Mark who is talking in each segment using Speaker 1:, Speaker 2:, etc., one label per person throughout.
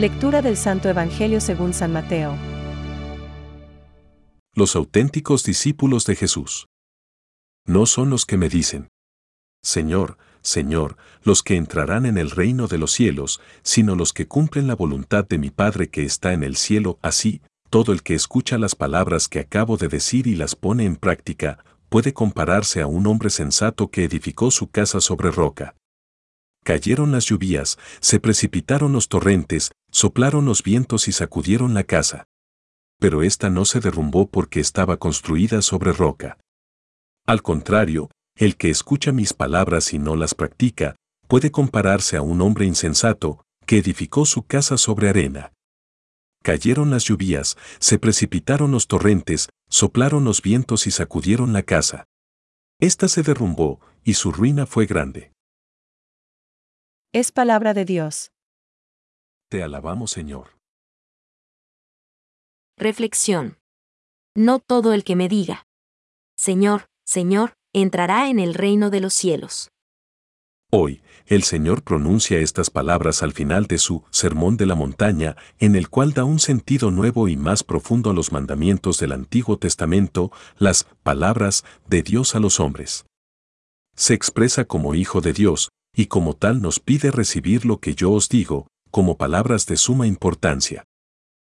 Speaker 1: Lectura del Santo Evangelio según San Mateo.
Speaker 2: Los auténticos discípulos de Jesús. No son los que me dicen, Señor, Señor, los que entrarán en el reino de los cielos, sino los que cumplen la voluntad de mi Padre que está en el cielo. Así, todo el que escucha las palabras que acabo de decir y las pone en práctica, puede compararse a un hombre sensato que edificó su casa sobre roca. Cayeron las lluvias, se precipitaron los torrentes, soplaron los vientos y sacudieron la casa. Pero ésta no se derrumbó porque estaba construida sobre roca. Al contrario, el que escucha mis palabras y no las practica, puede compararse a un hombre insensato, que edificó su casa sobre arena. Cayeron las lluvias, se precipitaron los torrentes, soplaron los vientos y sacudieron la casa. Esta se derrumbó, y su ruina fue grande.
Speaker 1: Es palabra de Dios.
Speaker 2: Te alabamos, Señor.
Speaker 3: Reflexión. No todo el que me diga, Señor, Señor, entrará en el reino de los cielos.
Speaker 2: Hoy, el Señor pronuncia estas palabras al final de su Sermón de la Montaña, en el cual da un sentido nuevo y más profundo a los mandamientos del Antiguo Testamento, las palabras de Dios a los hombres. Se expresa como Hijo de Dios, y como tal nos pide recibir lo que yo os digo, como palabras de suma importancia.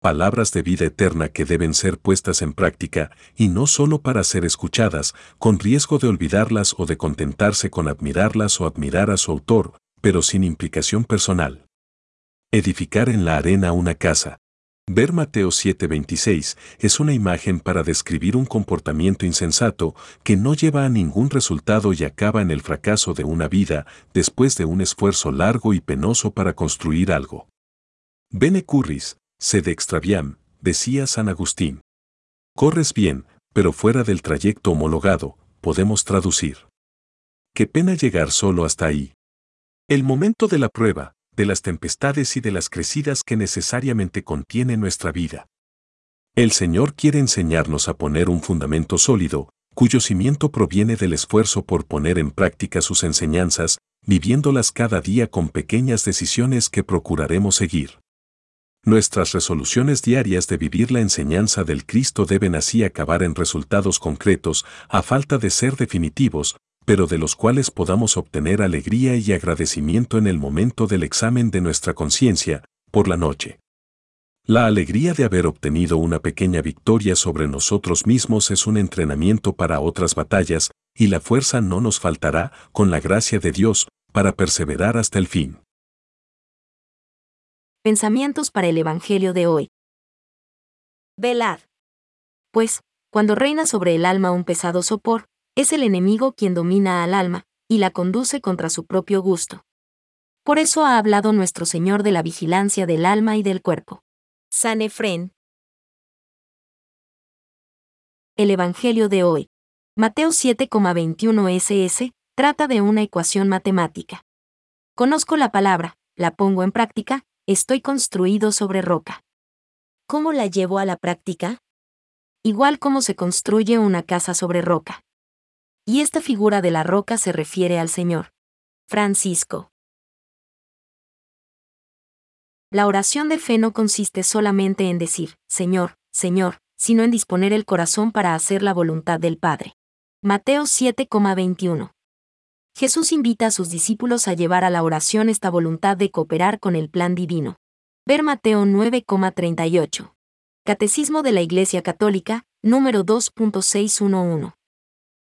Speaker 2: Palabras de vida eterna que deben ser puestas en práctica, y no solo para ser escuchadas, con riesgo de olvidarlas o de contentarse con admirarlas o admirar a su autor, pero sin implicación personal. Edificar en la arena una casa. Ver Mateo 7:26 es una imagen para describir un comportamiento insensato que no lleva a ningún resultado y acaba en el fracaso de una vida después de un esfuerzo largo y penoso para construir algo. Bene curris, sed extraviam, decía San Agustín. Corres bien, pero fuera del trayecto homologado, podemos traducir. Qué pena llegar solo hasta ahí. El momento de la prueba, de las tempestades y de las crecidas que necesariamente contiene nuestra vida. El Señor quiere enseñarnos a poner un fundamento sólido, cuyo cimiento proviene del esfuerzo por poner en práctica sus enseñanzas, viviéndolas cada día con pequeñas decisiones que procuraremos seguir. Nuestras resoluciones diarias de vivir la enseñanza del Cristo deben así acabar en resultados concretos, a falta de ser definitivos, pero de los cuales podamos obtener alegría y agradecimiento en el momento del examen de nuestra conciencia, por la noche. La alegría de haber obtenido una pequeña victoria sobre nosotros mismos es un entrenamiento para otras batallas, y la fuerza no nos faltará, con la gracia de Dios, para perseverar hasta el fin.
Speaker 3: Pensamientos para el Evangelio de hoy. Velad. Pues, cuando reina sobre el alma un pesado sopor, es el enemigo quien domina al alma, y la conduce contra su propio gusto. Por eso ha hablado nuestro Señor de la vigilancia del alma y del cuerpo. San Efren. El Evangelio de hoy. Mateo 7,21 SS, trata de una ecuación matemática. Conozco la palabra, la pongo en práctica, estoy construido sobre roca. ¿Cómo la llevo a la práctica? Igual como se construye una casa sobre roca. Y esta figura de la roca se refiere al Señor. Francisco. La oración de fe no consiste solamente en decir, Señor, Señor, sino en disponer el corazón para hacer la voluntad del Padre. Mateo 7,21. Jesús invita a sus discípulos a llevar a la oración esta voluntad de cooperar con el plan divino. Ver Mateo 9,38. Catecismo de la Iglesia Católica, número 2.611.